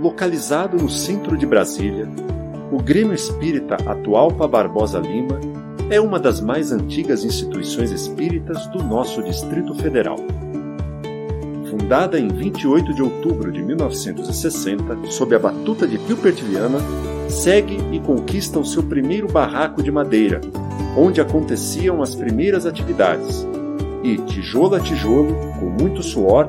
localizado no centro de Brasília, o Grêmio Espírita Atualpa Barbosa Lima é uma das mais antigas instituições espíritas do nosso Distrito Federal. Fundada em 28 de outubro de 1960, sob a batuta de Gilbert Viana, segue e conquista o seu primeiro barraco de madeira, onde aconteciam as primeiras atividades. E, tijolo a tijolo, com muito suor,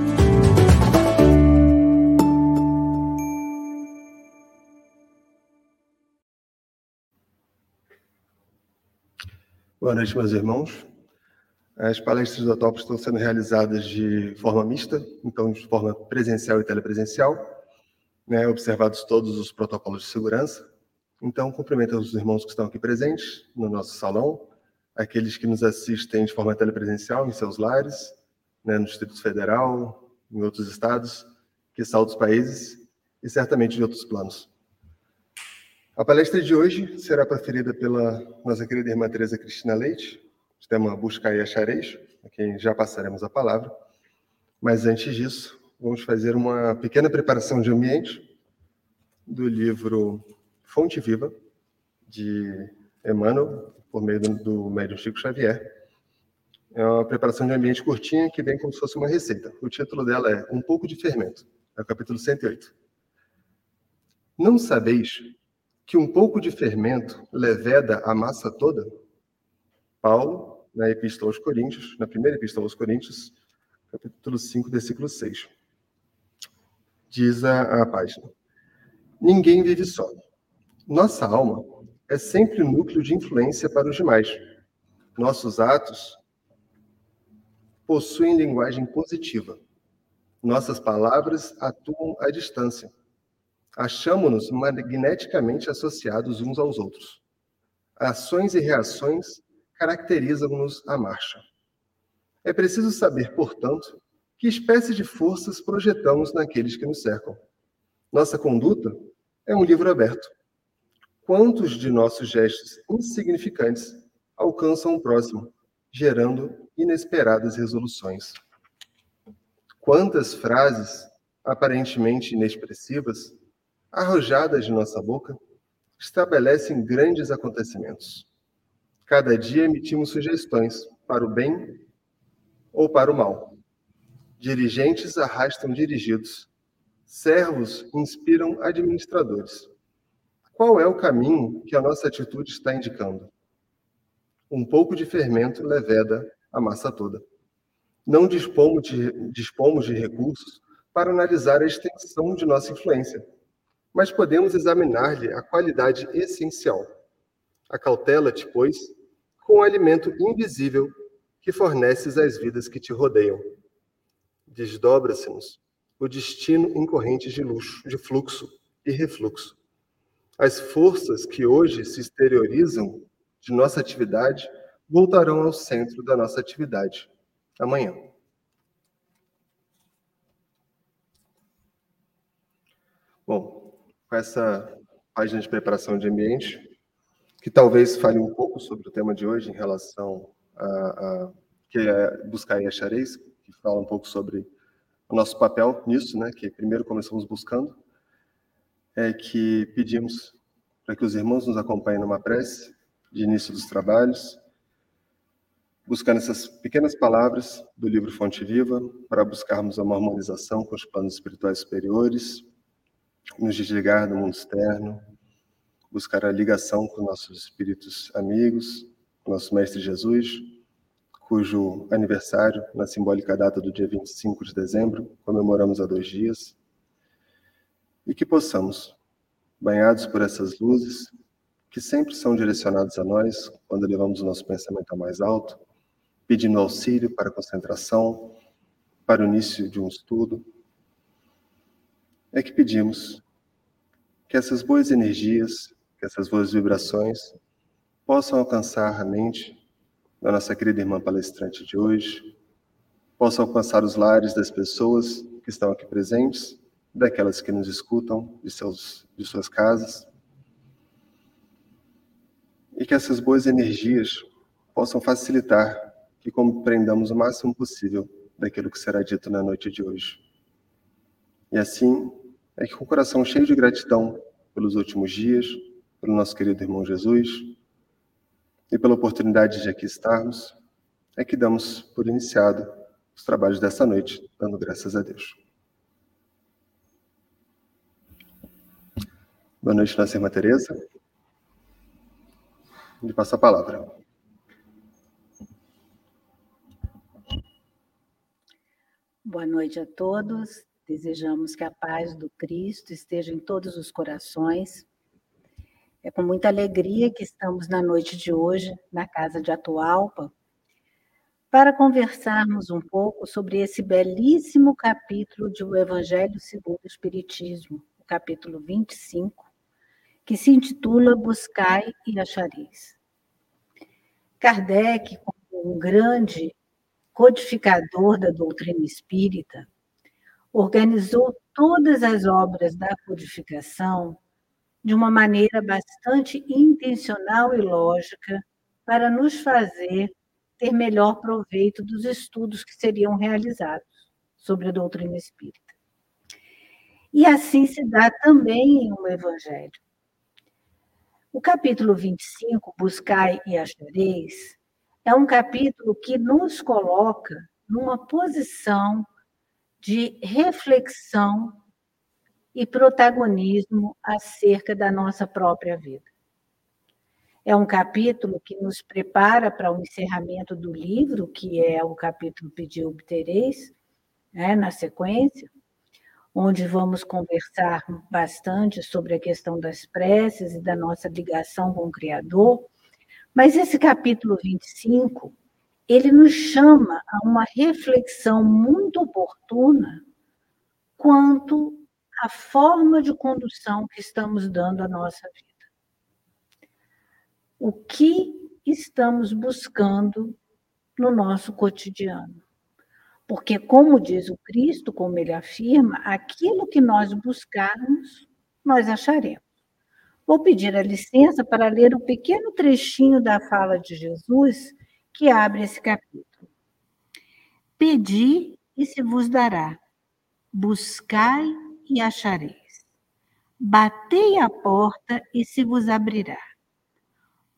Boa noite, meus irmãos. As palestras do TOP estão sendo realizadas de forma mista, então de forma presencial e telepresencial, né, observados todos os protocolos de segurança. Então, cumprimento os irmãos que estão aqui presentes no nosso salão, aqueles que nos assistem de forma telepresencial em seus lares, né, no Distrito Federal, em outros estados, que são outros países e certamente de outros planos. A palestra de hoje será proferida pela nossa querida irmã Teresa Cristina Leite, de tema Buscar e Achareis, a quem já passaremos a palavra. Mas antes disso, vamos fazer uma pequena preparação de ambiente do livro Fonte Viva, de Emmanuel, por meio do, do médium Chico Xavier. É uma preparação de ambiente curtinha que vem como se fosse uma receita. O título dela é Um pouco de fermento, é o capítulo 108. Não sabeis que um pouco de fermento leveda a massa toda? Paulo, na Epístola aos Coríntios, na primeira Epístola aos Coríntios, capítulo 5, versículo 6. Diz a, a página: Ninguém vive só. Nossa alma é sempre o núcleo de influência para os demais. Nossos atos possuem linguagem positiva. Nossas palavras atuam à distância achamos-nos magneticamente associados uns aos outros. Ações e reações caracterizam-nos a marcha. É preciso saber, portanto, que espécie de forças projetamos naqueles que nos cercam. Nossa conduta é um livro aberto. Quantos de nossos gestos insignificantes alcançam o próximo, gerando inesperadas resoluções? Quantas frases aparentemente inexpressivas arrojadas de nossa boca, estabelecem grandes acontecimentos. Cada dia emitimos sugestões para o bem ou para o mal. Dirigentes arrastam dirigidos. Servos inspiram administradores. Qual é o caminho que a nossa atitude está indicando? Um pouco de fermento leveda a massa toda. Não dispomos de, dispomos de recursos para analisar a extensão de nossa influência mas podemos examinar-lhe a qualidade essencial. Acautela-te, pois, com o alimento invisível que forneces às vidas que te rodeiam. Desdobra-se-nos o destino em correntes de luxo, de fluxo e refluxo. As forças que hoje se exteriorizam de nossa atividade voltarão ao centro da nossa atividade amanhã. Bom, com essa página de preparação de ambiente, que talvez fale um pouco sobre o tema de hoje em relação a, a que é buscar e achareis, que fala um pouco sobre o nosso papel nisso, né? Que primeiro começamos buscando, é que pedimos para que os irmãos nos acompanhem numa prece de início dos trabalhos, buscando essas pequenas palavras do livro Fonte Viva para buscarmos uma harmonização com os planos espirituais superiores, nos desligar do mundo externo, buscar a ligação com nossos espíritos amigos, nosso Mestre Jesus, cujo aniversário, na simbólica data do dia 25 de dezembro, comemoramos há dois dias, e que possamos, banhados por essas luzes, que sempre são direcionadas a nós quando levamos o nosso pensamento a mais alto, pedindo auxílio para concentração, para o início de um estudo, é que pedimos que essas boas energias, que essas boas vibrações possam alcançar a mente da nossa querida irmã palestrante de hoje, possam alcançar os lares das pessoas que estão aqui presentes, daquelas que nos escutam de, seus, de suas casas, e que essas boas energias possam facilitar que compreendamos o máximo possível daquilo que será dito na noite de hoje. E assim, é que com o coração cheio de gratidão pelos últimos dias, pelo nosso querido irmão Jesus e pela oportunidade de aqui estarmos, é que damos por iniciado os trabalhos dessa noite, dando graças a Deus. Boa noite, nossa irmã Tereza. Me passa a palavra. Boa noite a todos. Desejamos que a paz do Cristo esteja em todos os corações. É com muita alegria que estamos na noite de hoje na casa de Atualpa para conversarmos um pouco sobre esse belíssimo capítulo de O Evangelho segundo o Espiritismo, o capítulo 25, que se intitula Buscai e Achareis. Kardec, como um grande codificador da doutrina espírita, organizou todas as obras da codificação de uma maneira bastante intencional e lógica para nos fazer ter melhor proveito dos estudos que seriam realizados sobre a doutrina espírita. E assim se dá também em um evangelho. O capítulo 25, Buscai e Achareis, é um capítulo que nos coloca numa posição de reflexão e protagonismo acerca da nossa própria vida. É um capítulo que nos prepara para o encerramento do livro, que é o capítulo Pedir Obtereis, né, na sequência, onde vamos conversar bastante sobre a questão das preces e da nossa ligação com o Criador, mas esse capítulo 25, ele nos chama a uma reflexão muito oportuna quanto à forma de condução que estamos dando à nossa vida. O que estamos buscando no nosso cotidiano? Porque, como diz o Cristo, como ele afirma, aquilo que nós buscarmos, nós acharemos. Vou pedir a licença para ler um pequeno trechinho da fala de Jesus que abre esse capítulo. Pedi e se vos dará, buscai e achareis, batei a porta e se vos abrirá.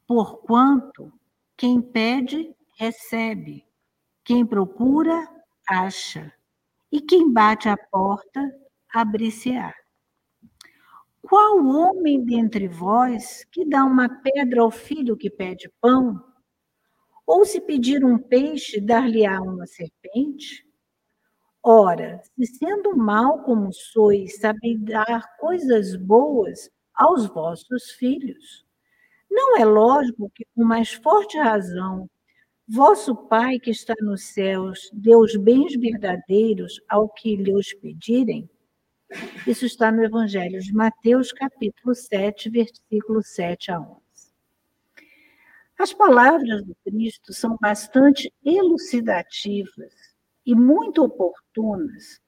Porquanto quem pede, recebe, quem procura, acha, e quem bate a porta, abrir-se-á. Qual homem dentre vós que dá uma pedra ao filho que pede pão? Ou se pedir um peixe, dar-lhe-á uma serpente? Ora, se sendo mal como sois, sabeis dar coisas boas aos vossos filhos, não é lógico que, com mais forte razão, vosso Pai que está nos céus dê os bens verdadeiros ao que lhe os pedirem? Isso está no Evangelho de Mateus, capítulo 7, versículo 7 a 11. As palavras do Cristo são bastante elucidativas e muito oportunas,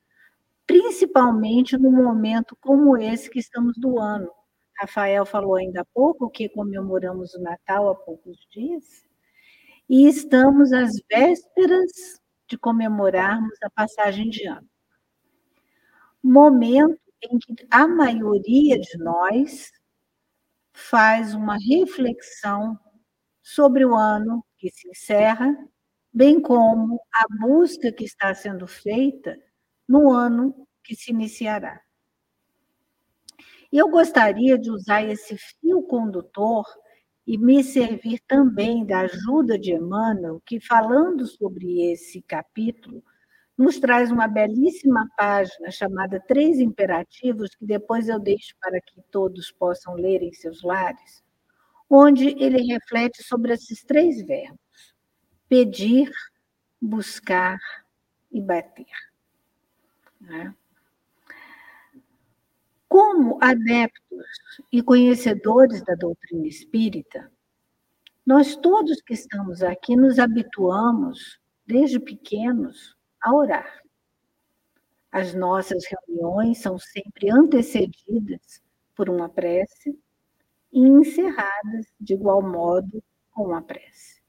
principalmente num momento como esse que estamos do ano, Rafael falou ainda há pouco, que comemoramos o Natal há poucos dias, e estamos às vésperas de comemorarmos a passagem de ano. Momento em que a maioria de nós faz uma reflexão sobre o ano que se encerra, bem como a busca que está sendo feita no ano que se iniciará. Eu gostaria de usar esse fio condutor e me servir também da ajuda de Emmanuel, que, falando sobre esse capítulo, nos traz uma belíssima página chamada Três Imperativos, que depois eu deixo para que todos possam ler em seus lares, onde ele reflete sobre esses três verbos: pedir, buscar e bater. Né? Como adeptos e conhecedores da doutrina espírita, nós todos que estamos aqui nos habituamos, desde pequenos, a orar. As nossas reuniões são sempre antecedidas por uma prece e encerradas de igual modo com uma prece.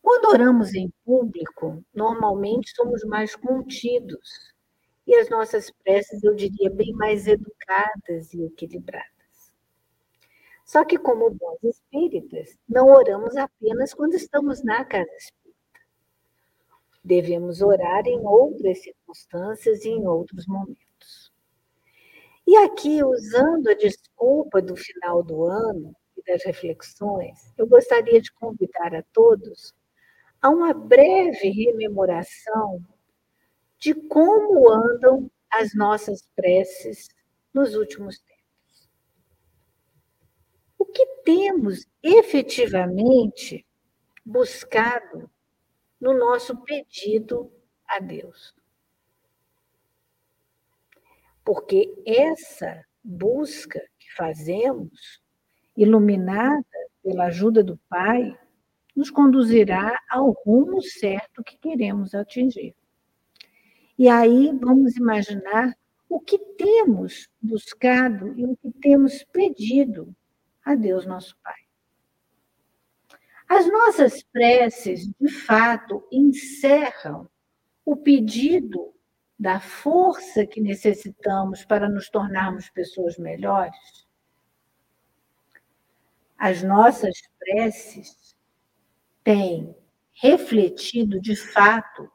Quando oramos em público, normalmente somos mais contidos e as nossas preces, eu diria, bem mais educadas e equilibradas. Só que, como bons espíritas, não oramos apenas quando estamos na casa espírita. Devemos orar em outras circunstâncias e em outros momentos. E aqui, usando a desculpa do final do ano e das reflexões, eu gostaria de convidar a todos a uma breve rememoração de como andam as nossas preces nos últimos tempos. O que temos efetivamente buscado no nosso pedido a Deus? Porque essa busca que fazemos, iluminada pela ajuda do Pai, nos conduzirá ao rumo certo que queremos atingir. E aí vamos imaginar o que temos buscado e o que temos pedido a Deus nosso Pai. As nossas preces, de fato, encerram o pedido da força que necessitamos para nos tornarmos pessoas melhores. As nossas preces têm refletido, de fato,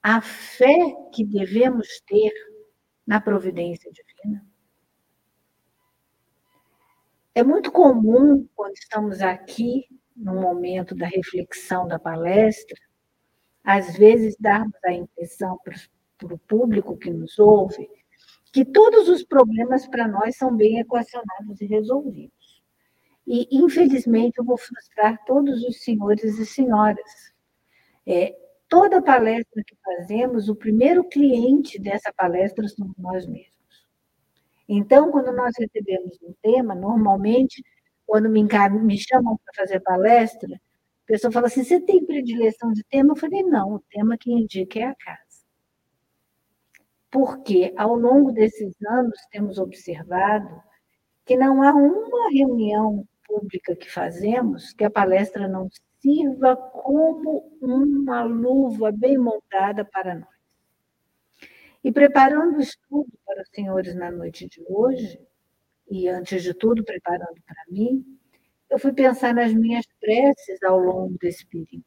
a fé que devemos ter na providência divina. É muito comum, quando estamos aqui, no momento da reflexão da palestra, às vezes darmos a impressão para o público que nos ouve que todos os problemas para nós são bem equacionados e resolvidos. E, infelizmente, eu vou frustrar todos os senhores e senhoras. É, toda palestra que fazemos, o primeiro cliente dessa palestra somos nós mesmos. Então, quando nós recebemos um tema, normalmente, quando me, me chamam para fazer palestra, a pessoa fala assim: você tem predileção de tema? Eu falei: não, o tema que indica é a casa. Porque, ao longo desses anos, temos observado que não há uma reunião pública que fazemos que a palestra não sirva como uma luva bem montada para nós. E preparando o estudo para os senhores na noite de hoje, e antes de tudo preparando para mim, eu fui pensar nas minhas preces ao longo desse período,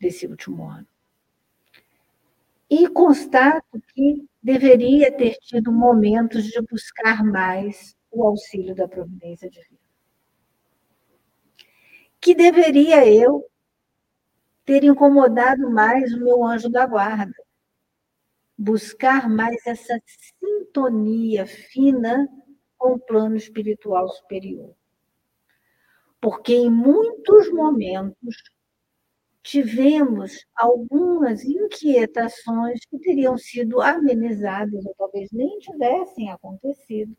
desse último ano. E constato que deveria ter tido momentos de buscar mais o auxílio da providência divina que deveria eu ter incomodado mais o meu anjo da guarda, buscar mais essa sintonia fina com o plano espiritual superior. Porque em muitos momentos tivemos algumas inquietações que teriam sido amenizadas, ou talvez nem tivessem acontecido,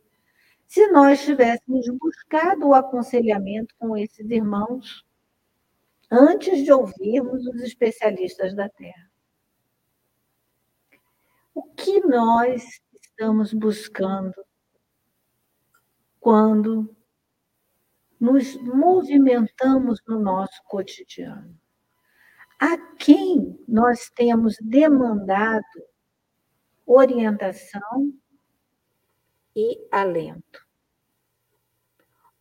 se nós tivéssemos buscado o aconselhamento com esses irmãos antes de ouvirmos os especialistas da Terra. O que nós estamos buscando quando nos movimentamos no nosso cotidiano. A quem nós temos demandado orientação e alento?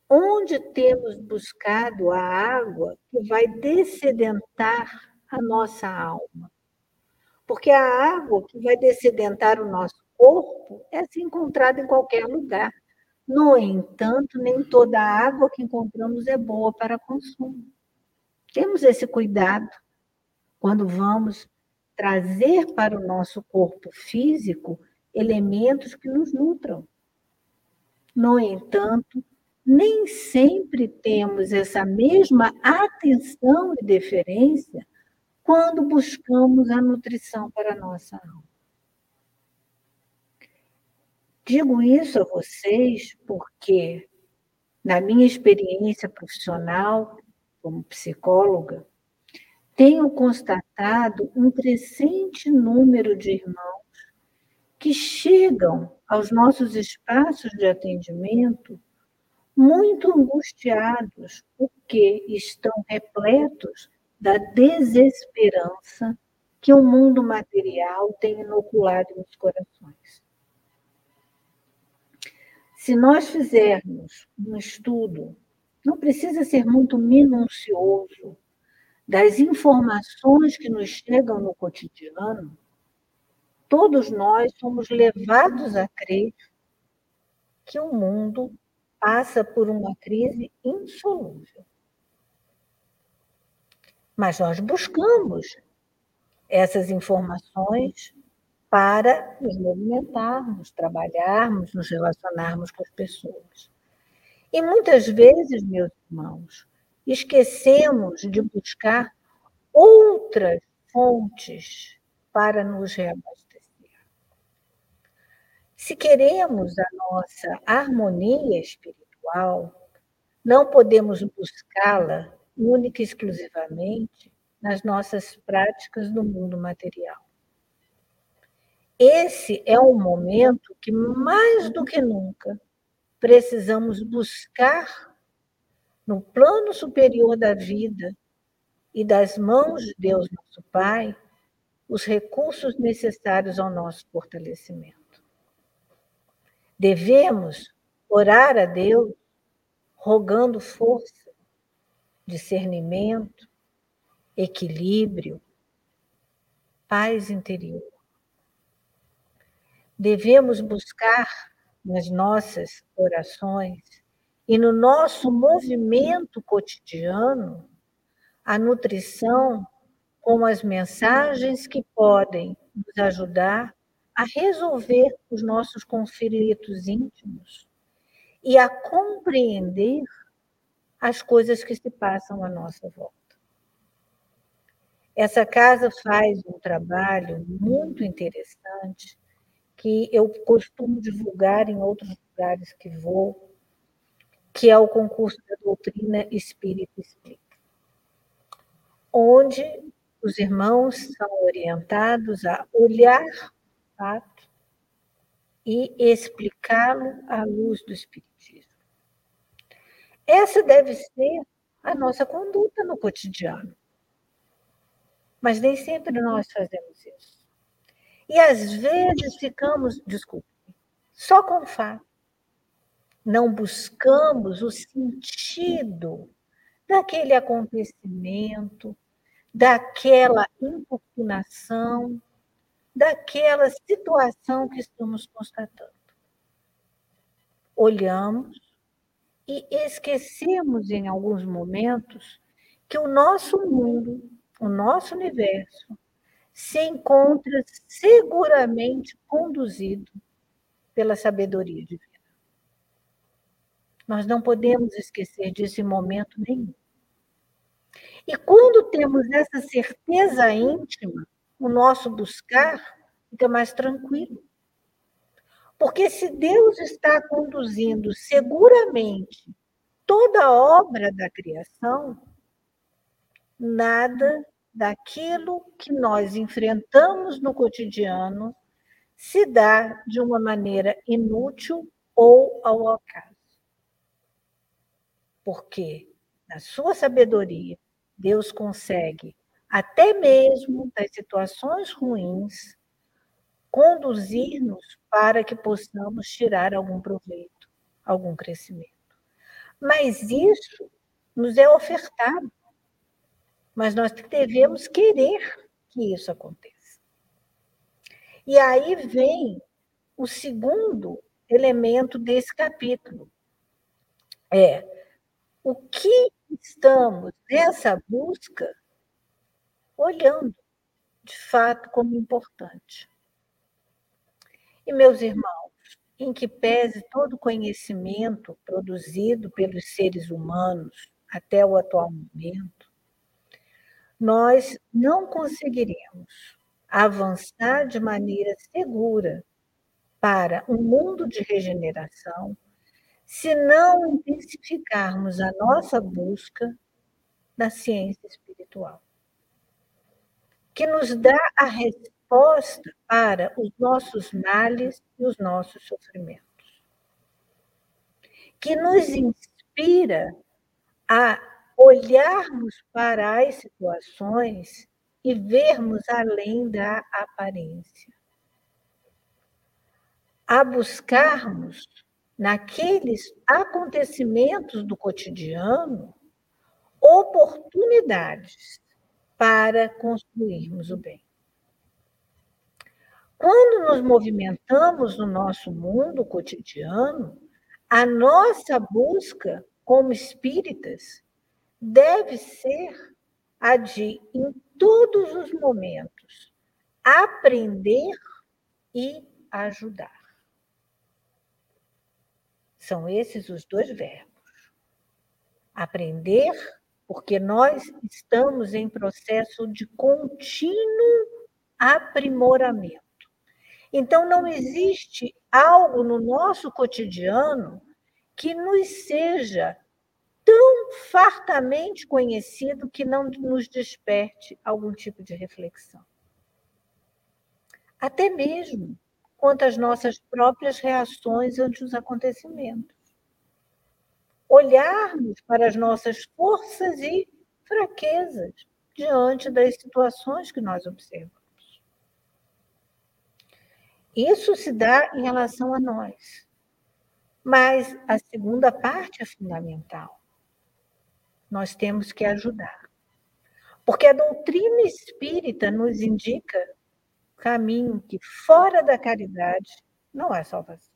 Onde temos buscado a água que vai dessedentar a nossa alma? Porque a água que vai dessedentar o nosso corpo é se encontrada em qualquer lugar. No entanto, nem toda a água que encontramos é boa para consumo. Temos esse cuidado quando vamos trazer para o nosso corpo físico elementos que nos nutram. No entanto, nem sempre temos essa mesma atenção e deferência quando buscamos a nutrição para a nossa alma. Digo isso a vocês porque, na minha experiência profissional como psicóloga, tenho constatado um crescente número de irmãos que chegam aos nossos espaços de atendimento muito angustiados, porque estão repletos da desesperança que o mundo material tem inoculado nos corações. Se nós fizermos um estudo, não precisa ser muito minucioso, das informações que nos chegam no cotidiano, todos nós somos levados a crer que o mundo passa por uma crise insolúvel. Mas nós buscamos essas informações para nos movimentarmos, trabalharmos, nos relacionarmos com as pessoas. E muitas vezes, meus irmãos, esquecemos de buscar outras fontes para nos reabastecer. Se queremos a nossa harmonia espiritual, não podemos buscá-la única e exclusivamente nas nossas práticas do mundo material. Esse é um momento que, mais do que nunca, precisamos buscar no plano superior da vida e das mãos de Deus, nosso Pai, os recursos necessários ao nosso fortalecimento. Devemos orar a Deus rogando força, discernimento, equilíbrio, paz interior devemos buscar nas nossas orações e no nosso movimento cotidiano a nutrição com as mensagens que podem nos ajudar a resolver os nossos conflitos íntimos e a compreender as coisas que se passam à nossa volta. Essa casa faz um trabalho muito interessante que eu costumo divulgar em outros lugares que vou, que é o concurso da doutrina Espírita Explica, onde os irmãos são orientados a olhar o fato e explicá-lo à luz do Espiritismo. Essa deve ser a nossa conduta no cotidiano. Mas nem sempre nós fazemos isso. E às vezes ficamos, desculpe, só com o fato. Não buscamos o sentido daquele acontecimento, daquela importunação, daquela situação que estamos constatando. Olhamos e esquecemos em alguns momentos que o nosso mundo, o nosso universo, se encontra seguramente conduzido pela sabedoria divina. Nós não podemos esquecer disso em momento nenhum. E quando temos essa certeza íntima, o nosso buscar fica mais tranquilo. Porque se Deus está conduzindo seguramente toda a obra da criação, nada daquilo que nós enfrentamos no cotidiano se dá de uma maneira inútil ou ao acaso. Porque, na sua sabedoria, Deus consegue, até mesmo das situações ruins, conduzir-nos para que possamos tirar algum proveito, algum crescimento. Mas isso nos é ofertado. Mas nós devemos querer que isso aconteça. E aí vem o segundo elemento desse capítulo. É o que estamos nessa busca olhando de fato como importante. E, meus irmãos, em que pese todo o conhecimento produzido pelos seres humanos até o atual momento, nós não conseguiremos avançar de maneira segura para um mundo de regeneração se não intensificarmos a nossa busca da ciência espiritual, que nos dá a resposta para os nossos males e os nossos sofrimentos, que nos inspira a olharmos para as situações e vermos além da aparência, a buscarmos naqueles acontecimentos do cotidiano oportunidades para construirmos o bem. Quando nos movimentamos no nosso mundo cotidiano, a nossa busca como espíritas deve ser a de, em todos os momentos, aprender e ajudar. São esses os dois verbos. Aprender, porque nós estamos em processo de contínuo aprimoramento. Então, não existe algo no nosso cotidiano que nos seja tão fartamente conhecido que não nos desperte algum tipo de reflexão. Até mesmo quanto às nossas próprias reações ante os acontecimentos. Olharmos para as nossas forças e fraquezas diante das situações que nós observamos. Isso se dá em relação a nós. Mas a segunda parte é fundamental. Nós temos que ajudar. Porque a doutrina espírita nos indica caminho que fora da caridade não há salvação.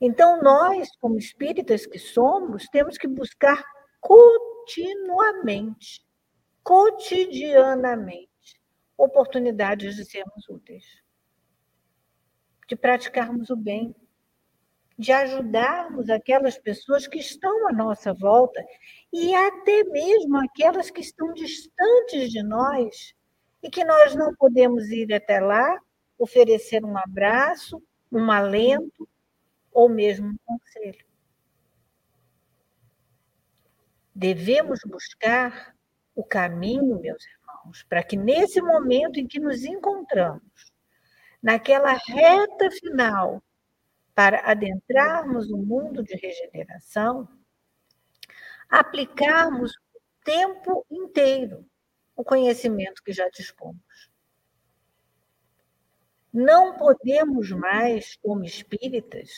Então, nós, como espíritas que somos, temos que buscar continuamente, cotidianamente, oportunidades de sermos úteis de praticarmos o bem, de ajudarmos aquelas pessoas que estão à nossa volta e até mesmo aquelas que estão distantes de nós e que nós não podemos ir até lá, oferecer um abraço, um alento ou mesmo um conselho. Devemos buscar o caminho, meus irmãos, para que nesse momento em que nos encontramos, naquela reta final para adentrarmos o mundo de regeneração, aplicarmos o tempo inteiro o conhecimento que já dispomos. Não podemos mais, como espíritas,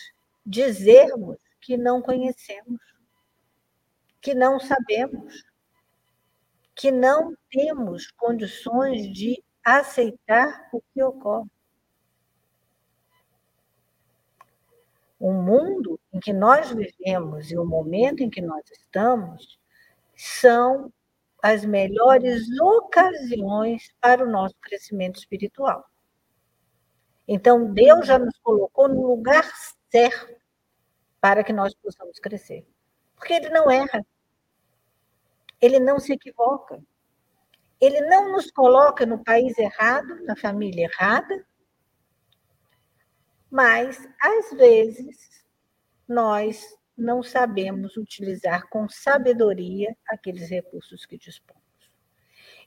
dizermos que não conhecemos, que não sabemos, que não temos condições de aceitar o que ocorre. o mundo em que nós vivemos e o momento em que nós estamos são as melhores ocasiões para o nosso crescimento espiritual. Então, Deus já nos colocou no lugar certo para que nós possamos crescer. Porque Ele não erra. Ele não se equivoca. Ele não nos coloca no país errado, na família errada, mas às vezes nós não sabemos utilizar com sabedoria aqueles recursos que dispomos.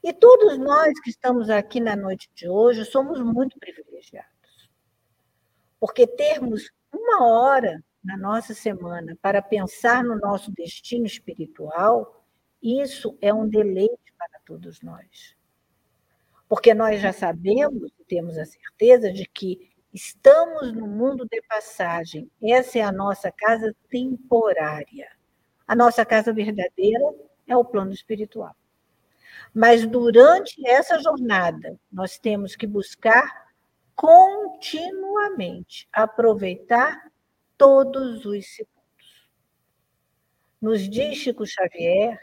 E todos nós que estamos aqui na noite de hoje somos muito privilegiados. Porque termos uma hora na nossa semana para pensar no nosso destino espiritual, isso é um deleite para todos nós. Porque nós já sabemos temos a certeza de que estamos no mundo de passagem. Essa é a nossa casa temporária. A nossa casa verdadeira é o plano espiritual. Mas durante essa jornada, nós temos que buscar continuamente aproveitar todos os segundos. Nos diz Chico Xavier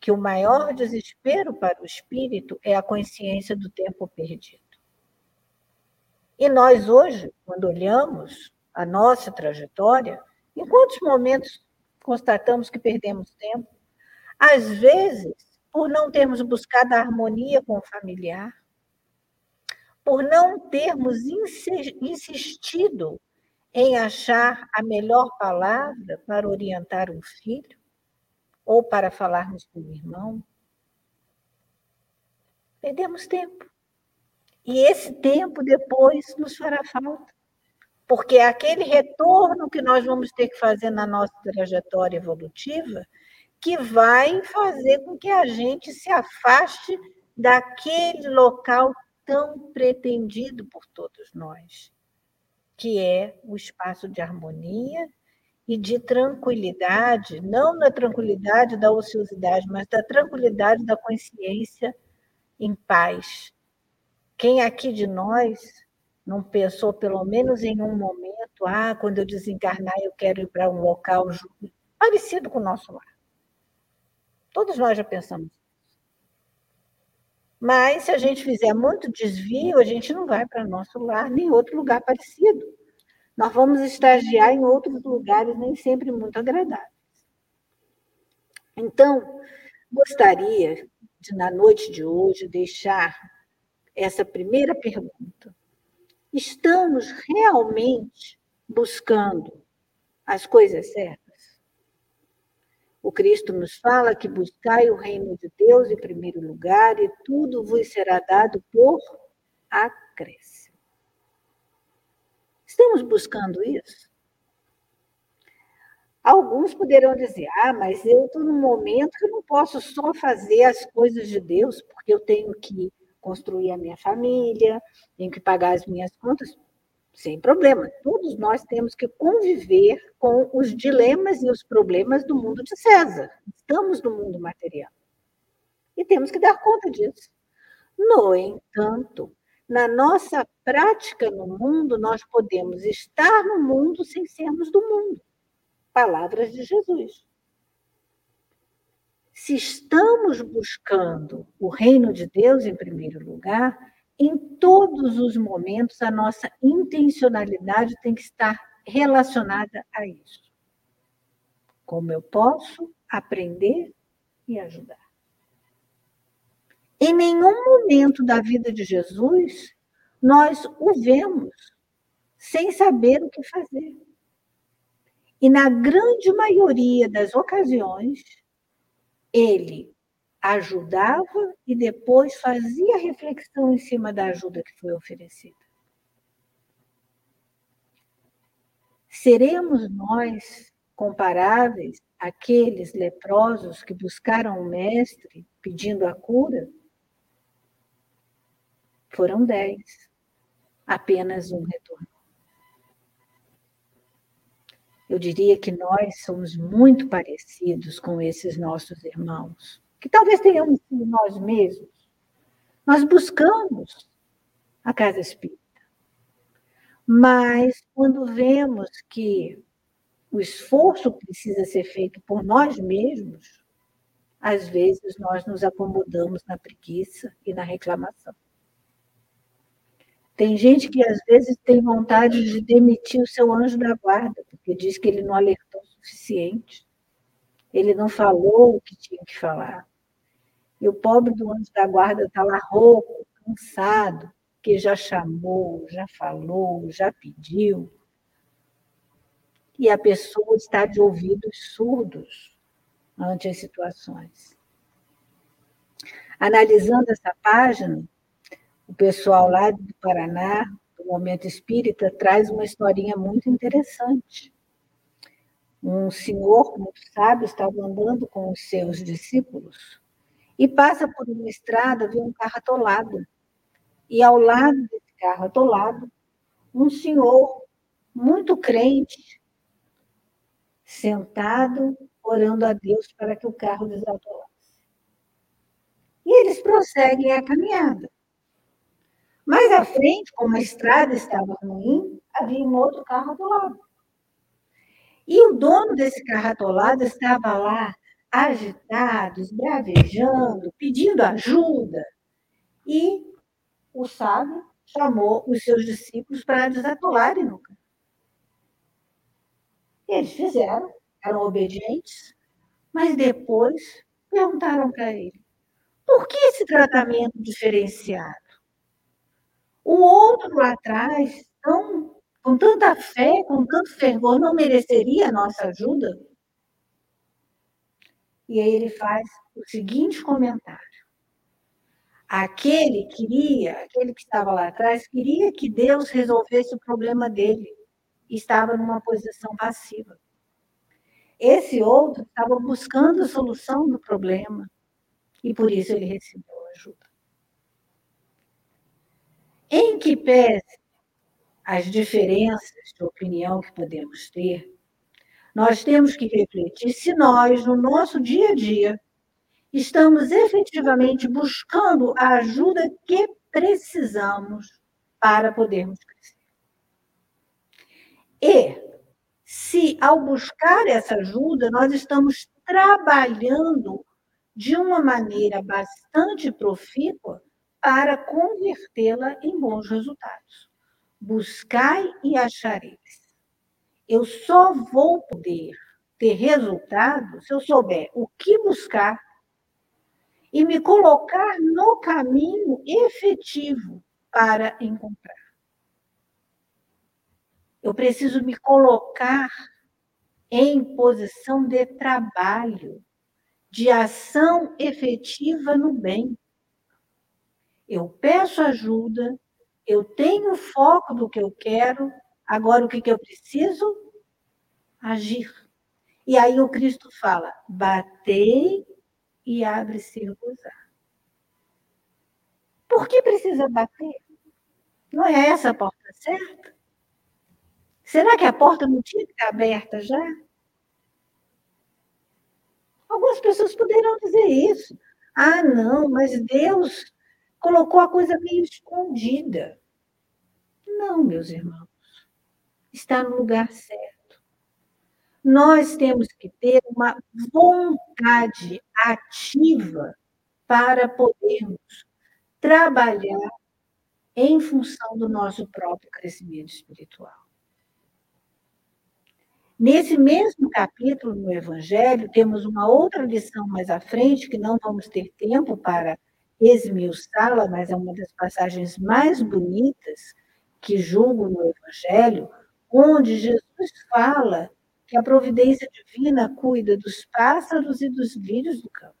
que o maior desespero para o espírito é a consciência do tempo perdido. E nós hoje, quando olhamos a nossa trajetória, em quantos momentos constatamos que perdemos tempo? Às vezes, por não termos buscado a harmonia com o familiar, por não termos insistido em achar a melhor palavra para orientar um filho, ou para falarmos com o irmão. Perdemos tempo. E esse tempo depois nos fará falta. Porque é aquele retorno que nós vamos ter que fazer na nossa trajetória evolutiva que vai fazer com que a gente se afaste daquele local tão pretendido por todos nós, que é o espaço de harmonia e de tranquilidade, não da tranquilidade da ociosidade, mas da tranquilidade da consciência em paz. Quem aqui de nós não pensou, pelo menos em um momento, ah, quando eu desencarnar, eu quero ir para um local parecido com o nosso lar? Todos nós já pensamos. Mas se a gente fizer muito desvio, a gente não vai para nosso lar, nem outro lugar parecido nós vamos estagiar em outros lugares nem sempre muito agradáveis. Então, gostaria de, na noite de hoje, deixar essa primeira pergunta. Estamos realmente buscando as coisas certas? O Cristo nos fala que buscai o reino de Deus em primeiro lugar e tudo vos será dado por acréscimo. Estamos buscando isso? Alguns poderão dizer: ah, mas eu estou num momento que eu não posso só fazer as coisas de Deus, porque eu tenho que construir a minha família, tenho que pagar as minhas contas. Sem problema, todos nós temos que conviver com os dilemas e os problemas do mundo de César. Estamos no mundo material. E temos que dar conta disso. No entanto, na nossa prática no mundo, nós podemos estar no mundo sem sermos do mundo. Palavras de Jesus. Se estamos buscando o reino de Deus em primeiro lugar, em todos os momentos a nossa intencionalidade tem que estar relacionada a isso. Como eu posso aprender e ajudar? Em nenhum momento da vida de Jesus nós o vemos sem saber o que fazer. E na grande maioria das ocasiões, ele ajudava e depois fazia reflexão em cima da ajuda que foi oferecida. Seremos nós comparáveis àqueles leprosos que buscaram o Mestre pedindo a cura? Foram dez. Apenas um retorno. Eu diria que nós somos muito parecidos com esses nossos irmãos, que talvez tenhamos sido nós mesmos. Nós buscamos a casa espírita. Mas quando vemos que o esforço precisa ser feito por nós mesmos, às vezes nós nos acomodamos na preguiça e na reclamação. Tem gente que às vezes tem vontade de demitir o seu anjo da guarda, porque diz que ele não alertou o suficiente. Ele não falou o que tinha que falar. E o pobre do anjo da guarda está lá rouco, cansado, que já chamou, já falou, já pediu. E a pessoa está de ouvidos surdos ante as situações. Analisando essa página, o pessoal lá do Paraná, do Momento Espírita, traz uma historinha muito interessante. Um senhor muito sábio estava andando com os seus discípulos e passa por uma estrada, vê um carro atolado. E ao lado desse carro atolado, um senhor muito crente, sentado, orando a Deus para que o carro desatolasse. E eles prosseguem a caminhada. Mais à frente, como a estrada estava ruim, havia um outro carro atolado. E o dono desse carro atolado estava lá, agitado, esbravejando, pedindo ajuda. E o sábio chamou os seus discípulos para desatolarem no carro. Eles fizeram, eram obedientes, mas depois perguntaram para ele: por que esse tratamento diferenciado? O outro lá atrás, tão, com tanta fé, com tanto fervor, não mereceria a nossa ajuda? E aí ele faz o seguinte comentário. Aquele queria, aquele que estava lá atrás, queria que Deus resolvesse o problema dele. Estava numa posição passiva. Esse outro estava buscando a solução do problema e por isso ele recebeu ajuda. Em que pese as diferenças de opinião que podemos ter, nós temos que refletir se nós, no nosso dia a dia, estamos efetivamente buscando a ajuda que precisamos para podermos crescer. E se, ao buscar essa ajuda, nós estamos trabalhando de uma maneira bastante profícua para convertê-la em bons resultados. Buscai e achareis. Eu só vou poder ter resultado se eu souber o que buscar e me colocar no caminho efetivo para encontrar. Eu preciso me colocar em posição de trabalho de ação efetiva no bem. Eu peço ajuda, eu tenho foco do que eu quero, agora o que, que eu preciso? Agir. E aí o Cristo fala: batei e abre-se gozar. Por que precisa bater? Não é essa a porta certa? Será que a porta não tinha que estar aberta já? Algumas pessoas poderão dizer isso. Ah, não, mas Deus colocou a coisa meio escondida. Não, meus irmãos. Está no lugar certo. Nós temos que ter uma vontade ativa para podermos trabalhar em função do nosso próprio crescimento espiritual. Nesse mesmo capítulo no Evangelho, temos uma outra lição mais à frente, que não vamos ter tempo para esmiuçá-la, mas é uma das passagens mais bonitas que julgo no Evangelho, onde Jesus fala que a providência divina cuida dos pássaros e dos lírios do campo.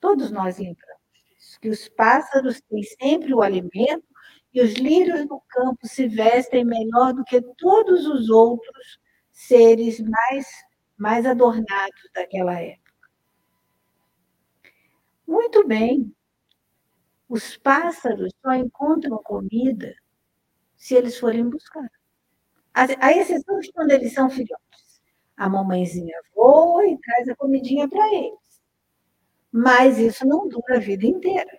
Todos nós lembramos disso, que os pássaros têm sempre o alimento e os lírios do campo se vestem melhor do que todos os outros seres mais, mais adornados daquela época. Muito bem, os pássaros só encontram comida se eles forem buscar. A exceção de quando eles são filhotes. A mamãezinha voa e traz a comidinha para eles. Mas isso não dura a vida inteira.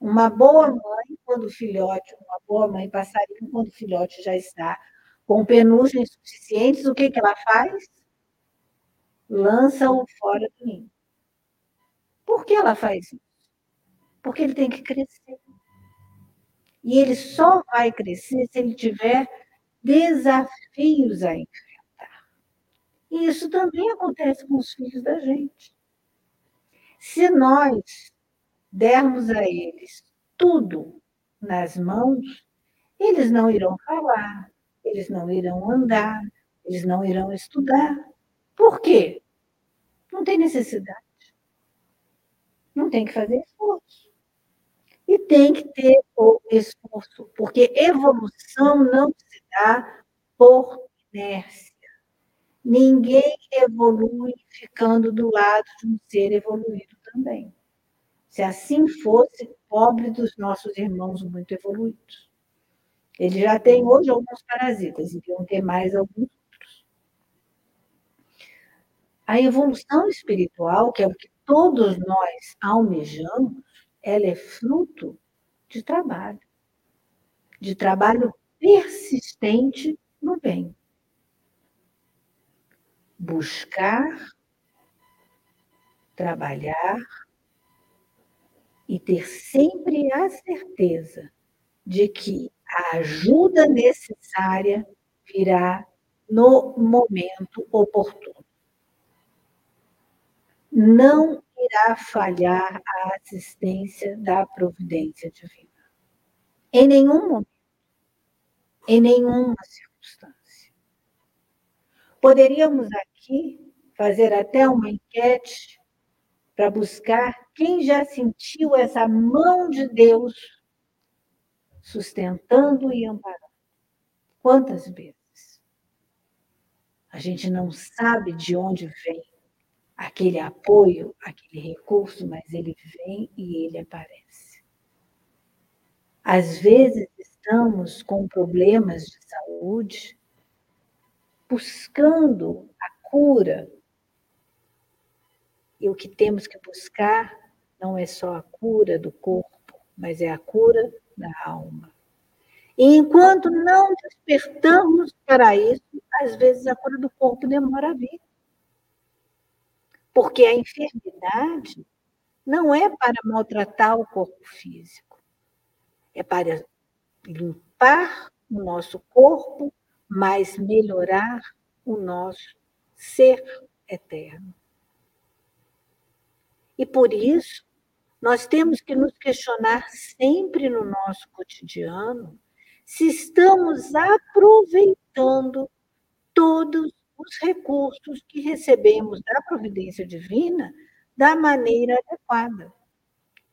Uma boa mãe, quando o filhote, uma boa mãe passarinho, quando o filhote já está com penugem suficientes, o que, que ela faz? Lança-o fora do ninho. Por que ela faz isso? Porque ele tem que crescer. E ele só vai crescer se ele tiver desafios a enfrentar. E isso também acontece com os filhos da gente. Se nós dermos a eles tudo nas mãos, eles não irão falar, eles não irão andar, eles não irão estudar. Por quê? Não tem necessidade. Não tem que fazer esforço. E tem que ter o esforço, porque evolução não se dá por inércia. Ninguém evolui ficando do lado de um ser evoluído também. Se assim fosse, pobre dos nossos irmãos muito evoluídos. Eles já têm hoje alguns parasitas, e vão ter mais alguns outros. A evolução espiritual, que é o que todos nós almejamos, ela é fruto de trabalho. De trabalho persistente no bem buscar, trabalhar e ter sempre a certeza de que a ajuda necessária virá no momento oportuno. Não irá falhar a assistência da providência divina. Em nenhum momento, em nenhuma circunstância. Poderíamos aqui fazer até uma enquete para buscar quem já sentiu essa mão de Deus sustentando e amparando. Quantas vezes? A gente não sabe de onde vem aquele apoio, aquele recurso, mas ele vem e ele aparece. Às vezes estamos com problemas de saúde buscando a cura. E o que temos que buscar não é só a cura do corpo, mas é a cura da alma. E enquanto não despertamos para isso, às vezes a cura do corpo demora a vir. Porque a enfermidade não é para maltratar o corpo físico, é para limpar o nosso corpo mas melhorar o nosso ser eterno. E por isso, nós temos que nos questionar sempre no nosso cotidiano se estamos aproveitando todos os recursos que recebemos da providência divina da maneira adequada.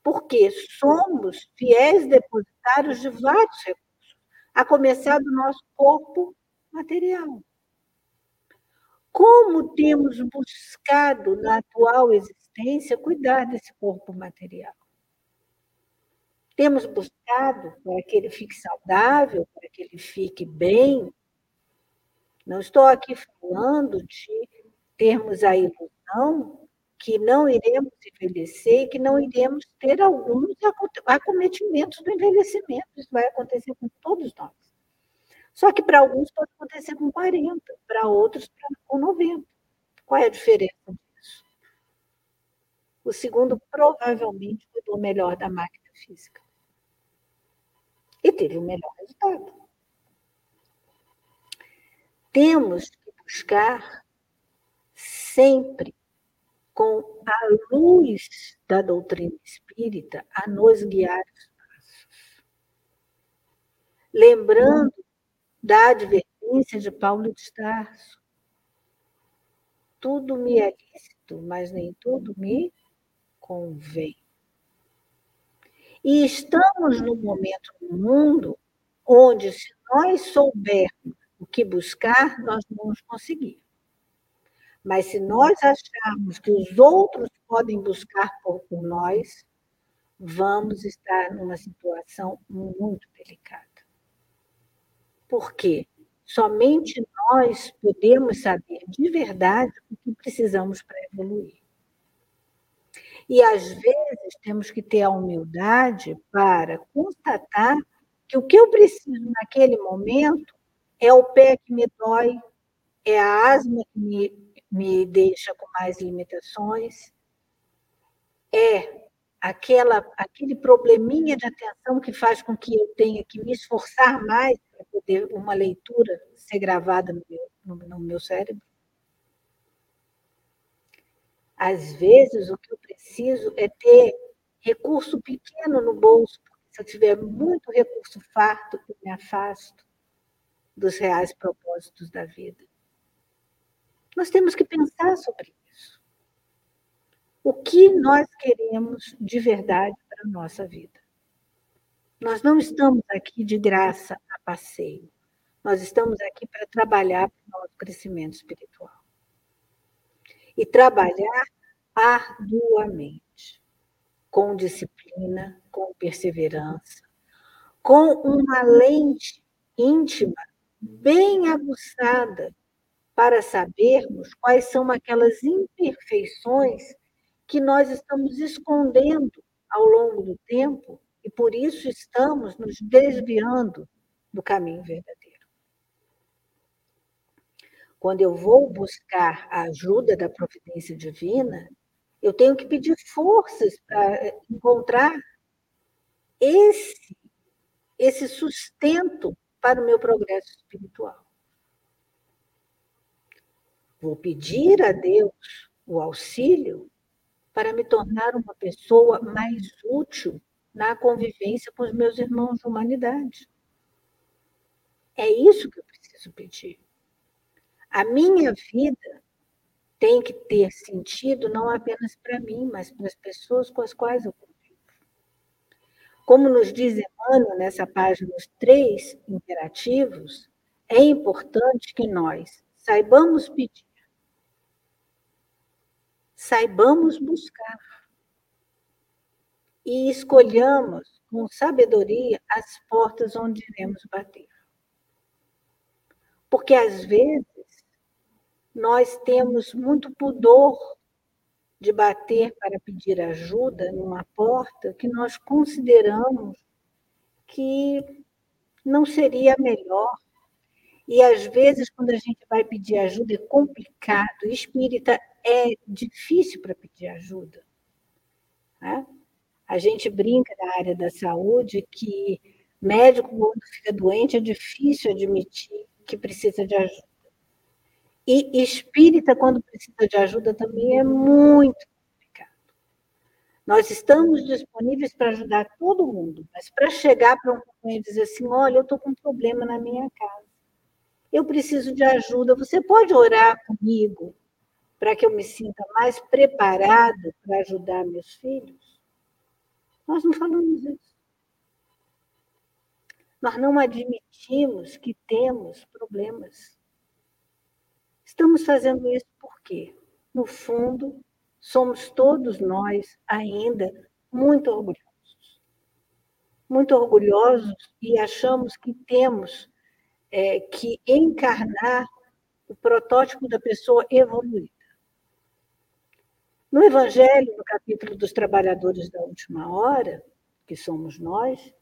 Porque somos fiéis depositários de vários recursos, a começar do nosso corpo material. Como temos buscado na atual existência cuidar desse corpo material? Temos buscado para que ele fique saudável, para que ele fique bem. Não estou aqui falando de termos a ilusão que não iremos envelhecer e que não iremos ter alguns acometimentos do envelhecimento. Isso vai acontecer com todos nós. Só que para alguns pode acontecer com 40, para outros com 90. Qual é a diferença disso? O segundo provavelmente cuidou melhor da máquina física. E teve o melhor resultado. Temos que buscar sempre com a luz da doutrina espírita a nos guiar os passos. Lembrando da advertência de Paulo de Tarso. Tudo me é lícito, mas nem tudo me convém. E estamos num momento no mundo onde, se nós soubermos o que buscar, nós vamos conseguir. Mas se nós acharmos que os outros podem buscar por, por nós, vamos estar numa situação muito delicada porque somente nós podemos saber de verdade o que precisamos para evoluir. E às vezes temos que ter a humildade para constatar que o que eu preciso naquele momento é o pé que me dói, é a asma que me, me deixa com mais limitações, é aquela, aquele probleminha de atenção que faz com que eu tenha que me esforçar mais para poder uma leitura ser gravada no meu, no, no meu cérebro. Às vezes, o que eu preciso é ter recurso pequeno no bolso, porque se eu tiver muito recurso farto, eu me afasto dos reais propósitos da vida. Nós temos que pensar sobre isso. O que nós queremos de verdade para a nossa vida? Nós não estamos aqui de graça a passeio. Nós estamos aqui para trabalhar para o nosso crescimento espiritual. e trabalhar arduamente, com disciplina, com perseverança, com uma lente íntima bem aguçada para sabermos quais são aquelas imperfeições que nós estamos escondendo ao longo do tempo e por isso estamos nos desviando do caminho verdadeiro. Quando eu vou buscar a ajuda da providência divina, eu tenho que pedir forças para encontrar esse esse sustento para o meu progresso espiritual. Vou pedir a Deus o auxílio para me tornar uma pessoa mais útil na convivência com os meus irmãos de humanidade. É isso que eu preciso pedir. A minha vida tem que ter sentido não apenas para mim, mas para as pessoas com as quais eu. Como nos diz Emmanuel nessa página, os três imperativos, é importante que nós saibamos pedir, saibamos buscar e escolhamos com sabedoria as portas onde iremos bater. Porque às vezes nós temos muito pudor de bater para pedir ajuda numa porta que nós consideramos que não seria melhor e às vezes, quando a gente vai pedir ajuda, é complicado. Espírita é difícil para pedir ajuda. Né? A gente brinca na área da saúde que médico, quando fica doente, é difícil admitir que precisa de ajuda. E espírita, quando precisa de ajuda, também é muito complicado. Nós estamos disponíveis para ajudar todo mundo, mas para chegar para um companheiro e dizer assim: olha, eu estou com um problema na minha casa eu preciso de ajuda. Você pode orar comigo para que eu me sinta mais preparado para ajudar meus filhos? Nós não falamos isso. Nós não admitimos que temos problemas. Estamos fazendo isso porque, no fundo, somos todos nós ainda muito orgulhosos. Muito orgulhosos e achamos que temos é, que encarnar o protótipo da pessoa evoluída. No Evangelho, no capítulo dos trabalhadores da última hora, que somos nós,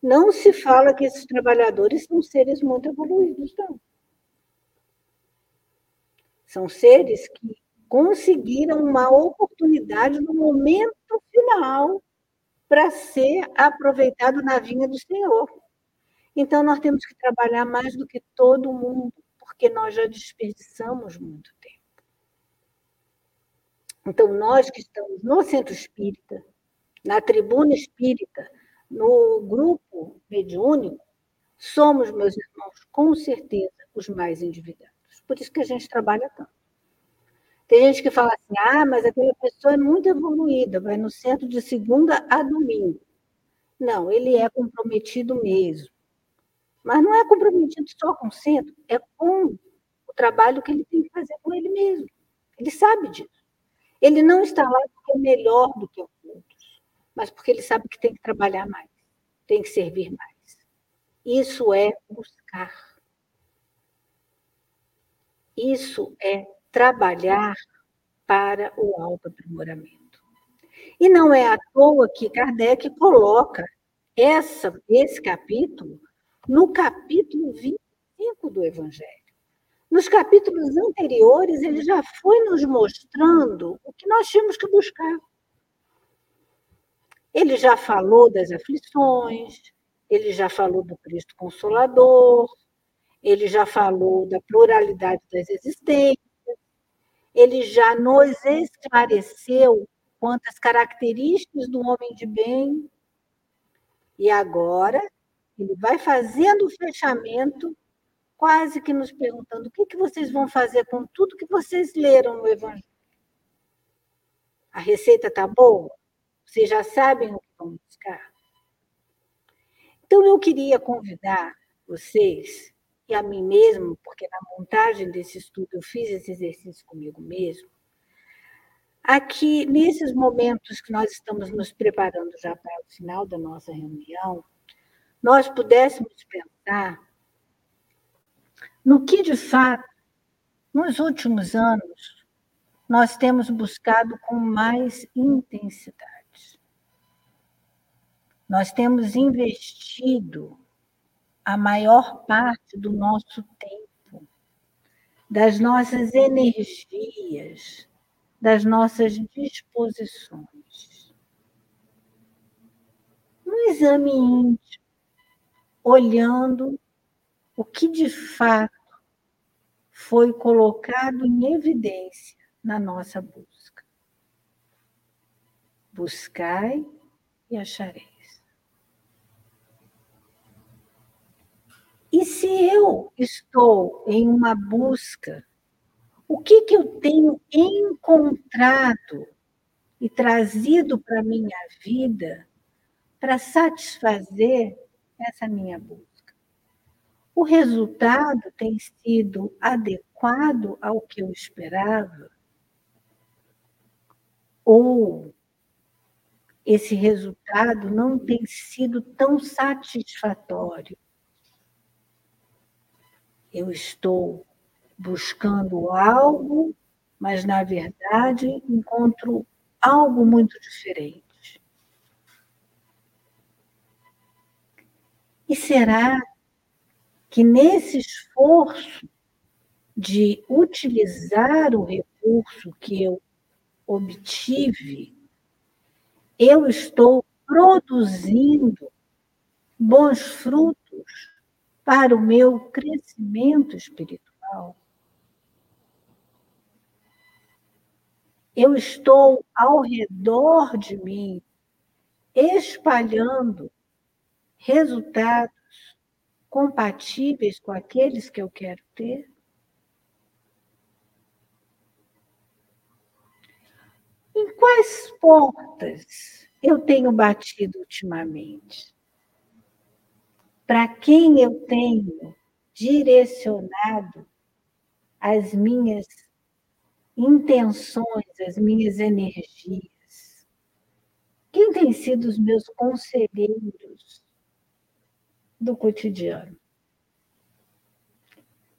não se fala que esses trabalhadores são seres muito evoluídos, não. São seres que conseguiram uma oportunidade no momento final para ser aproveitado na vinha do Senhor. Então, nós temos que trabalhar mais do que todo mundo, porque nós já desperdiçamos muito tempo. Então, nós que estamos no centro espírita, na tribuna espírita, no grupo mediúnico, somos, meus irmãos, com certeza, os mais endividados. Por isso que a gente trabalha tanto. Tem gente que fala assim: ah, mas aquela pessoa é muito evoluída, vai no centro de segunda a domingo. Não, ele é comprometido mesmo. Mas não é comprometido só com o centro, é com o trabalho que ele tem que fazer com ele mesmo. Ele sabe disso. Ele não está lá porque é melhor do que os outros, mas porque ele sabe que tem que trabalhar mais, tem que servir mais. Isso é buscar. Isso é trabalhar para o autoaprimoramento. E não é à toa que Kardec coloca essa, esse capítulo no capítulo 25 do Evangelho. Nos capítulos anteriores, ele já foi nos mostrando o que nós tínhamos que buscar. Ele já falou das aflições, ele já falou do Cristo Consolador, ele já falou da pluralidade das existências, ele já nos esclareceu quantas características do homem de bem. E agora ele vai fazendo o fechamento, quase que nos perguntando: o que, que vocês vão fazer com tudo que vocês leram no Evangelho? A receita está boa? Vocês já sabem o que vão buscar? Então, eu queria convidar vocês, e a mim mesmo, porque na montagem desse estudo eu fiz esse exercício comigo mesmo, aqui, nesses momentos que nós estamos nos preparando já para o final da nossa reunião, nós pudéssemos pensar no que, de fato, nos últimos anos, nós temos buscado com mais intensidade. Nós temos investido a maior parte do nosso tempo, das nossas energias, das nossas disposições. Um exame íntimo, olhando o que de fato foi colocado em evidência na nossa busca. Buscai e achareis. E se eu estou em uma busca, o que, que eu tenho encontrado e trazido para a minha vida para satisfazer essa minha busca? O resultado tem sido adequado ao que eu esperava? Ou esse resultado não tem sido tão satisfatório? Eu estou buscando algo, mas na verdade encontro algo muito diferente. E será que nesse esforço de utilizar o recurso que eu obtive, eu estou produzindo bons frutos para o meu crescimento espiritual. Eu estou ao redor de mim espalhando resultados compatíveis com aqueles que eu quero ter? Em quais portas eu tenho batido ultimamente? Para quem eu tenho direcionado as minhas intenções, as minhas energias? Quem tem sido os meus conselheiros do cotidiano.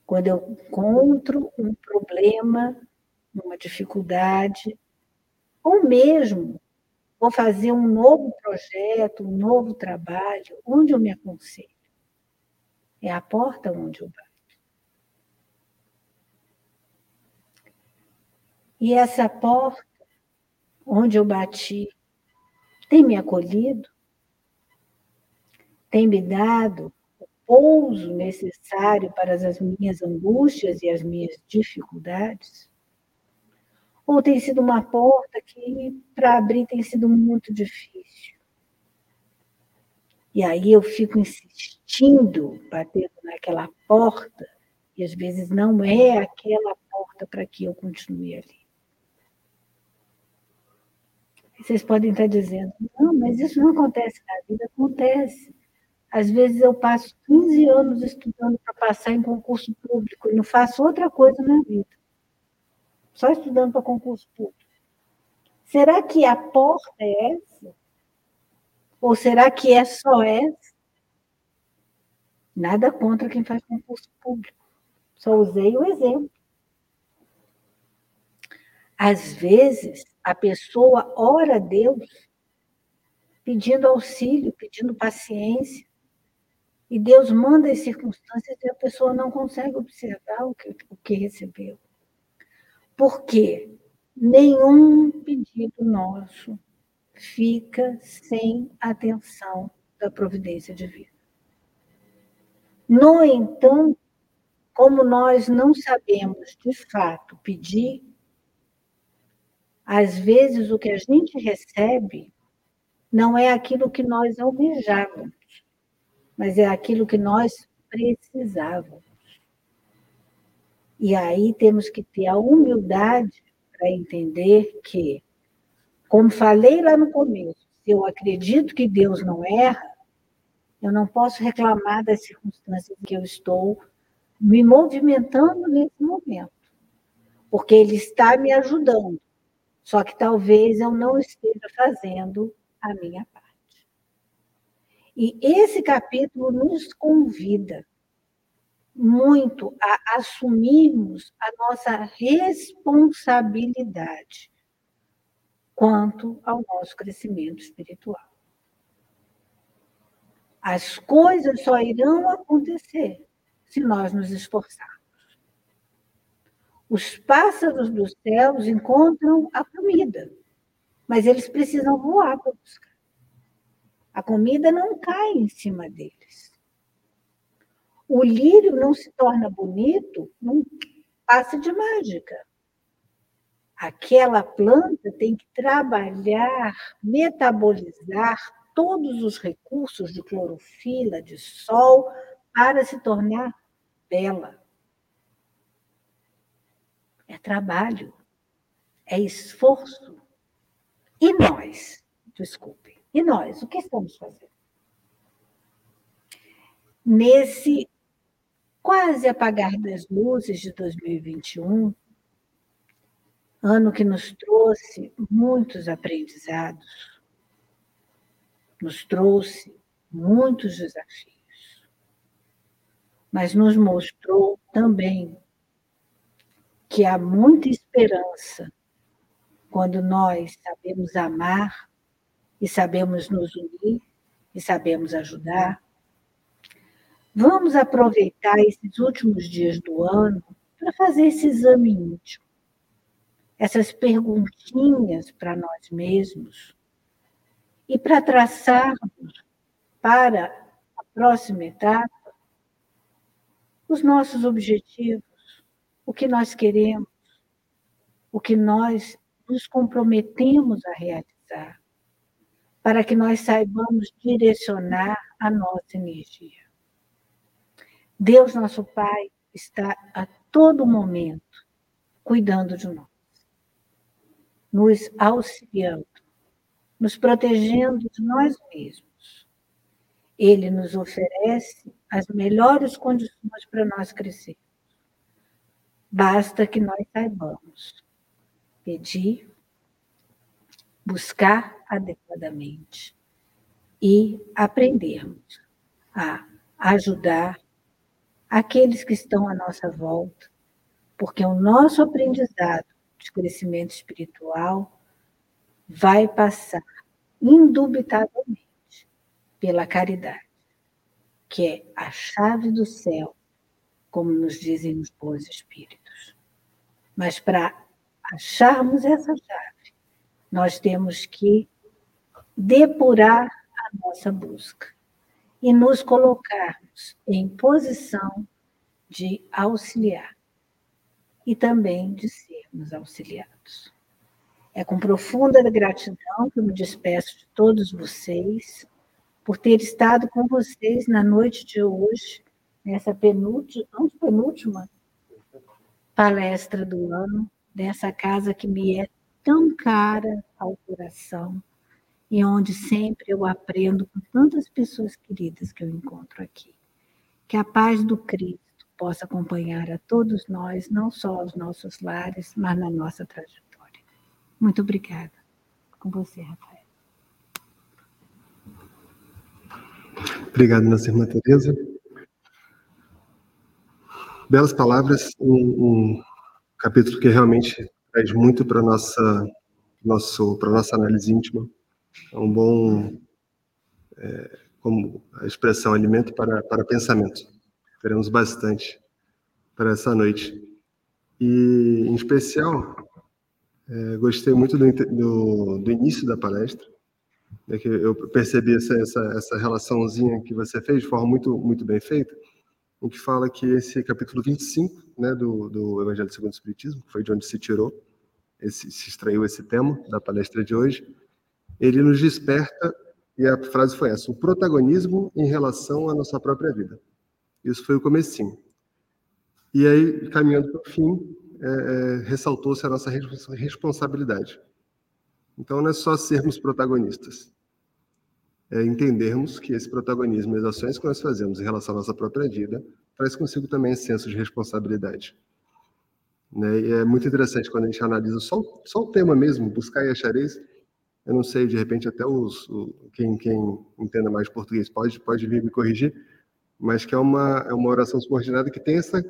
Quando eu encontro um problema, uma dificuldade, ou mesmo vou fazer um novo projeto, um novo trabalho, onde eu me aconselho? É a porta onde eu bato. E essa porta onde eu bati tem me acolhido? tem me dado o pouso necessário para as minhas angústias e as minhas dificuldades? Ou tem sido uma porta que para abrir tem sido muito difícil? E aí eu fico insistindo, batendo naquela porta, e às vezes não é aquela porta para que eu continue ali. vocês podem estar dizendo, não, mas isso não acontece na vida, acontece. Às vezes eu passo 15 anos estudando para passar em concurso público e não faço outra coisa na vida. Só estudando para concurso público. Será que a porta é essa? Ou será que é só essa? Nada contra quem faz concurso público. Só usei o exemplo. Às vezes, a pessoa ora a Deus pedindo auxílio, pedindo paciência, e Deus manda as circunstâncias e a pessoa não consegue observar o que, o que recebeu. Por quê? Nenhum pedido nosso fica sem atenção da providência divina. No entanto, como nós não sabemos de fato pedir, às vezes o que a gente recebe não é aquilo que nós almejávamos mas é aquilo que nós precisávamos. E aí temos que ter a humildade para entender que, como falei lá no começo, se eu acredito que Deus não erra, eu não posso reclamar das circunstâncias que eu estou me movimentando nesse momento, porque Ele está me ajudando. Só que talvez eu não esteja fazendo a minha parte. E esse capítulo nos convida muito a assumirmos a nossa responsabilidade quanto ao nosso crescimento espiritual. As coisas só irão acontecer se nós nos esforçarmos. Os pássaros dos céus encontram a comida, mas eles precisam voar para buscar. A comida não cai em cima deles. O lírio não se torna bonito num passe de mágica. Aquela planta tem que trabalhar, metabolizar todos os recursos de clorofila, de sol, para se tornar bela. É trabalho, é esforço. E nós, desculpem, e nós, o que estamos fazendo? Nesse quase apagar das luzes de 2021, ano que nos trouxe muitos aprendizados, nos trouxe muitos desafios, mas nos mostrou também que há muita esperança quando nós sabemos amar e sabemos nos unir e sabemos ajudar. Vamos aproveitar esses últimos dias do ano para fazer esse exame íntimo, essas perguntinhas para nós mesmos e para traçarmos para a próxima etapa os nossos objetivos, o que nós queremos, o que nós nos comprometemos a realizar, para que nós saibamos direcionar a nossa energia. Deus, nosso Pai, está a todo momento cuidando de nós, nos auxiliando, nos protegendo de nós mesmos. Ele nos oferece as melhores condições para nós crescer. Basta que nós saibamos pedir, buscar adequadamente e aprendermos a ajudar aqueles que estão à nossa volta, porque o nosso aprendizado de crescimento espiritual vai passar indubitavelmente pela caridade, que é a chave do céu como nos dizem os bons espíritos. Mas para acharmos essa chave, nós temos que depurar a nossa busca e nos colocarmos em posição de auxiliar e também de sermos auxiliados. É com profunda gratidão que me despeço de todos vocês por ter estado com vocês na noite de hoje nessa penúltima, penúltima palestra do ano, dessa casa que me é tão cara ao coração e onde sempre eu aprendo com tantas pessoas queridas que eu encontro aqui. Que a paz do Cristo possa acompanhar a todos nós, não só aos nossos lares, mas na nossa trajetória. Muito obrigada. Com você, Rafael. Obrigado, nossa irmã Tereza belas palavras, um, um capítulo que realmente traz muito para nossa para nossa análise íntima. É um bom é, como a expressão alimento para para pensamento. Teremos bastante para essa noite. E em especial é, gostei muito do, do, do, início da palestra, né, que eu percebi essa, essa, essa relaçãozinha que você fez de forma muito muito bem feita em que fala que esse capítulo 25 né, do, do Evangelho segundo o Espiritismo, que foi de onde se tirou, esse, se extraiu esse tema da palestra de hoje, ele nos desperta, e a frase foi essa, o protagonismo em relação à nossa própria vida. Isso foi o comecinho. E aí, caminhando para o fim, é, é, ressaltou-se a nossa responsabilidade. Então, não é só sermos protagonistas, é entendermos que esse protagonismo e as ações que nós fazemos em relação à nossa própria vida traz consigo também esse senso de responsabilidade. Né? E é muito interessante quando a gente analisa só, só o tema mesmo, buscar e achareis. Eu não sei, de repente até os, o, quem, quem entenda mais português pode, pode vir me corrigir, mas que é uma, é uma oração subordinada que tem essa,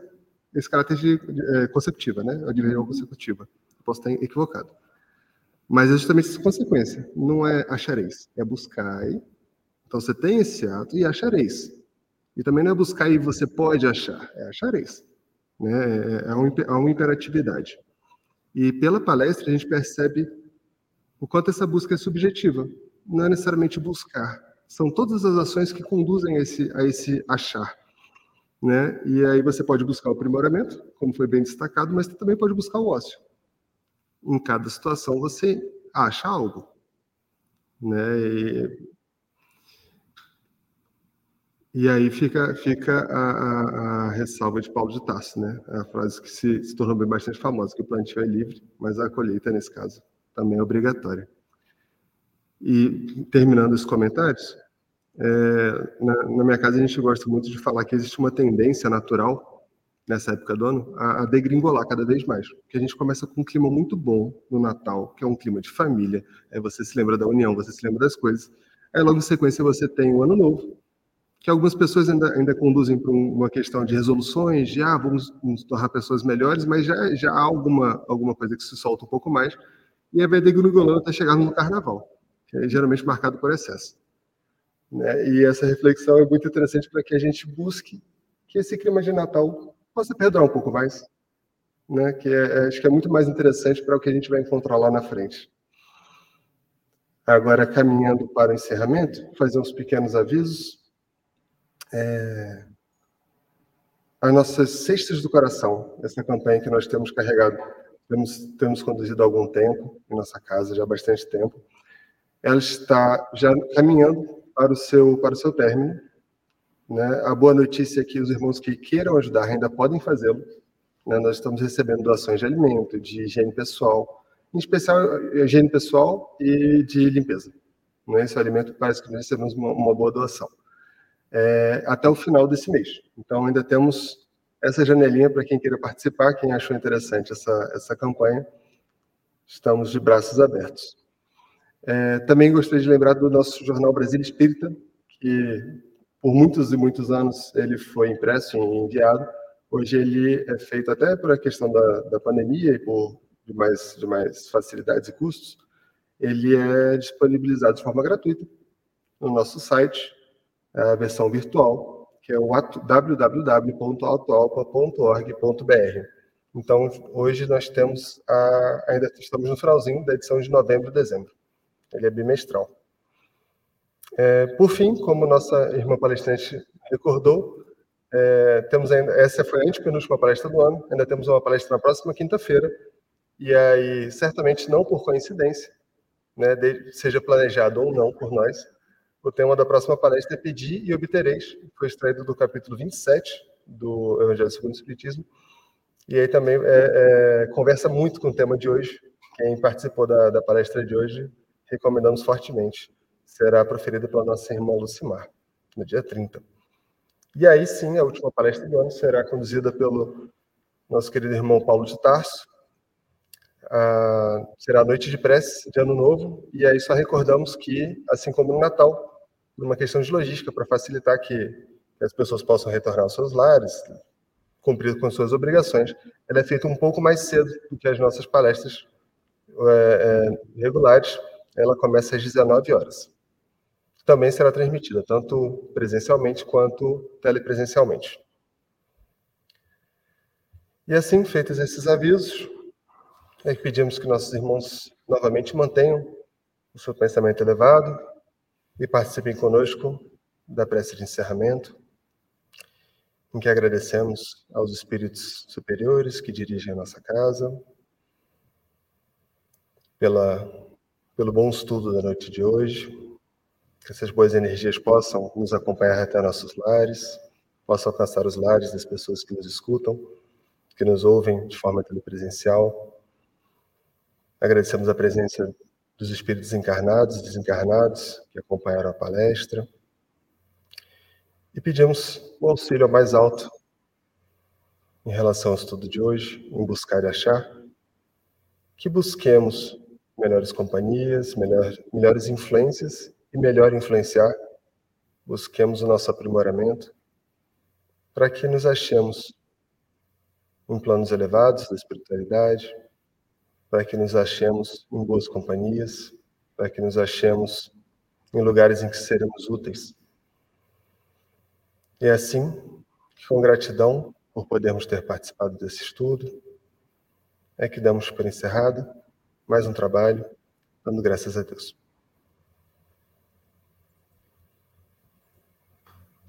esse caráter de, é, conceptiva, né? A divisão consecutiva. Posso estar equivocado. Mas é justamente essa consequência. Não é achareis, é buscai. Então você tem esse ato e achareis. E também não é buscar e você pode achar, é achareis. Né? É, é, uma, é uma imperatividade. E pela palestra a gente percebe o quanto essa busca é subjetiva. Não é necessariamente buscar. São todas as ações que conduzem a esse, a esse achar. Né? E aí você pode buscar o aprimoramento, como foi bem destacado, mas também pode buscar o ócio. Em cada situação você acha algo. Né? E e aí fica, fica a, a, a, ressalva de Paulo de Tarso, né? A frase que se, se tornou bem bastante famosa, que o plantio é livre, mas a colheita, nesse caso, também é obrigatória. E, terminando os comentários, é, na, na, minha casa a gente gosta muito de falar que existe uma tendência natural, nessa época do ano, a, a degringolar cada vez mais. Porque a gente começa com um clima muito bom no Natal, que é um clima de família, aí você se lembra da união, você se lembra das coisas. Aí logo em sequência você tem o Ano Novo, que algumas pessoas ainda, ainda conduzem para uma questão de resoluções, ah, vamos nos tornar pessoas melhores, mas já, já há alguma, alguma coisa que se solta um pouco mais, e a VD Grugolando está chegando no carnaval, que é geralmente marcado por excesso. Né? E essa reflexão é muito interessante para que a gente busque que esse clima de Natal possa perdurar um pouco mais, né? que é, é acho que é muito mais interessante para o que a gente vai encontrar lá na frente. Agora, caminhando para o encerramento, fazer uns pequenos avisos é, as nossas cestas do coração, essa campanha que nós temos carregado, temos, temos conduzido há algum tempo em nossa casa, já há bastante tempo, ela está já caminhando para o seu, para o seu término. Né? A boa notícia é que os irmãos que queiram ajudar ainda podem fazê-lo. Né? Nós estamos recebendo doações de alimento, de higiene pessoal, em especial higiene pessoal e de limpeza. Né? Esse alimento parece que nós recebemos uma, uma boa doação é, até o final desse mês. Então, ainda temos essa janelinha para quem queira participar, quem achou interessante essa, essa campanha. Estamos de braços abertos. É, também gostaria de lembrar do nosso jornal Brasil Espírita, que por muitos e muitos anos ele foi impresso e enviado. Hoje ele é feito até por a questão da, da pandemia e por demais, demais facilidades e custos. Ele é disponibilizado de forma gratuita no nosso site a versão virtual, que é o www.autoalpa.org.br. Então, hoje nós temos, a, ainda estamos no finalzinho da edição de novembro e dezembro. Ele é bimestral. É, por fim, como nossa irmã palestrante recordou, é, temos ainda, essa foi a antepenúltima palestra do ano, ainda temos uma palestra na próxima quinta-feira, e aí, certamente não por coincidência, né, de, seja planejado ou não por nós, o tema da próxima palestra é Pedir e Obtereis, foi extraído do capítulo 27 do Evangelho segundo o Espiritismo. E aí também é, é, conversa muito com o tema de hoje. Quem participou da, da palestra de hoje, recomendamos fortemente. Será proferida pela nossa irmã Lucimar, no dia 30. E aí sim, a última palestra do ano será conduzida pelo nosso querido irmão Paulo de Tarso. Ah, será a noite de prece de Ano Novo, e aí só recordamos que, assim como no Natal, por uma questão de logística, para facilitar que as pessoas possam retornar aos seus lares, cumprir com suas obrigações. Ela é feita um pouco mais cedo do que as nossas palestras é, é, regulares. Ela começa às 19 horas. Também será transmitida, tanto presencialmente quanto telepresencialmente. E assim, feitos esses avisos, é que pedimos que nossos irmãos novamente mantenham o seu pensamento elevado, e participem conosco da prece de encerramento, em que agradecemos aos espíritos superiores que dirigem a nossa casa, pela, pelo bom estudo da noite de hoje, que essas boas energias possam nos acompanhar até nossos lares, possam alcançar os lares das pessoas que nos escutam, que nos ouvem de forma telepresencial. Agradecemos a presença dos espíritos encarnados e desencarnados que acompanharam a palestra. E pedimos o auxílio mais alto, em relação ao estudo de hoje, em buscar e achar, que busquemos melhores companhias, melhor, melhores influências e melhor influenciar, busquemos o nosso aprimoramento para que nos achemos em planos elevados da espiritualidade, para que nos achemos em boas companhias, para que nos achemos em lugares em que seremos úteis. E é assim, com gratidão por podermos ter participado desse estudo, é que damos por encerrado mais um trabalho, dando graças a Deus.